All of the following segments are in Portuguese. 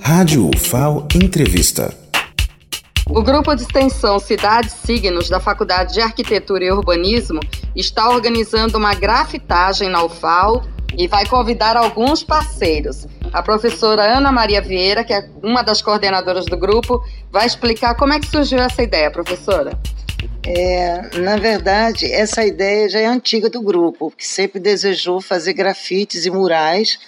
Rádio UFAO Entrevista. O grupo de extensão Cidades Signos da Faculdade de Arquitetura e Urbanismo está organizando uma grafitagem na UFAO e vai convidar alguns parceiros. A professora Ana Maria Vieira, que é uma das coordenadoras do grupo, vai explicar como é que surgiu essa ideia, professora. É, na verdade, essa ideia já é antiga do grupo, que sempre desejou fazer grafites e murais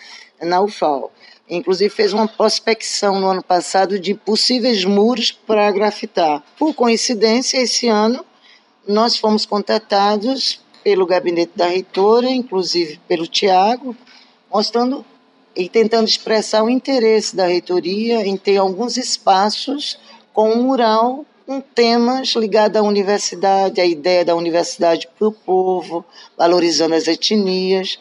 na UFAL. Inclusive fez uma prospecção no ano passado de possíveis muros para grafitar. Por coincidência, esse ano nós fomos contatados pelo gabinete da reitora, inclusive pelo Tiago, mostrando e tentando expressar o interesse da reitoria em ter alguns espaços com um mural com temas ligados à universidade, à ideia da universidade para o povo, valorizando as etnias.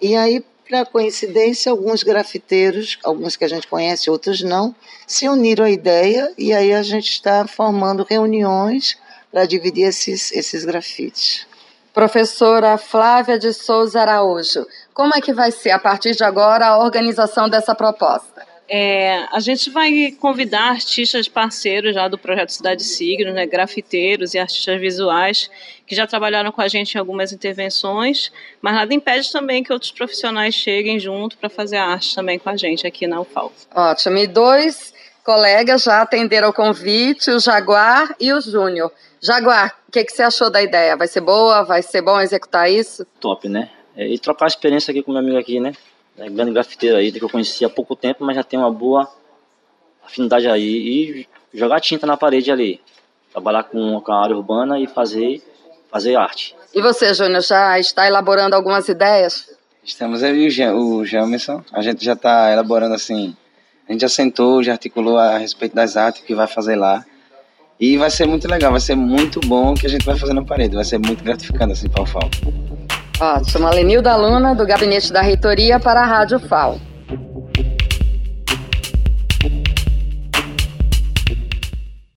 E aí, para coincidência, alguns grafiteiros, alguns que a gente conhece, outros não, se uniram à ideia e aí a gente está formando reuniões para dividir esses, esses grafites. Professora Flávia de Souza Araújo, como é que vai ser a partir de agora a organização dessa proposta? É, a gente vai convidar artistas parceiros já do projeto Cidade Signos, né, grafiteiros e artistas visuais que já trabalharam com a gente em algumas intervenções, mas nada impede também que outros profissionais cheguem junto para fazer arte também com a gente aqui na UFAL. Ótimo. E dois colegas já atenderam o convite, o Jaguar e o Júnior. Jaguar, o que, que você achou da ideia? Vai ser boa? Vai ser bom executar isso? Top, né? É, e trocar a experiência aqui com meu amigo aqui, né? É, grande grafiteiro aí, que eu conheci há pouco tempo, mas já tem uma boa afinidade aí. E jogar tinta na parede ali. Trabalhar com, com a área urbana e fazer, fazer arte. E você, Júnior, já está elaborando algumas ideias? Estamos aí o Jamerson. A gente já está elaborando assim. A gente já sentou, já articulou a respeito das artes que vai fazer lá. E vai ser muito legal, vai ser muito bom o que a gente vai fazer na parede, vai ser muito gratificante assim para o. Ótimo. Lenilda Luna, do Gabinete da Reitoria para a Rádio FAO.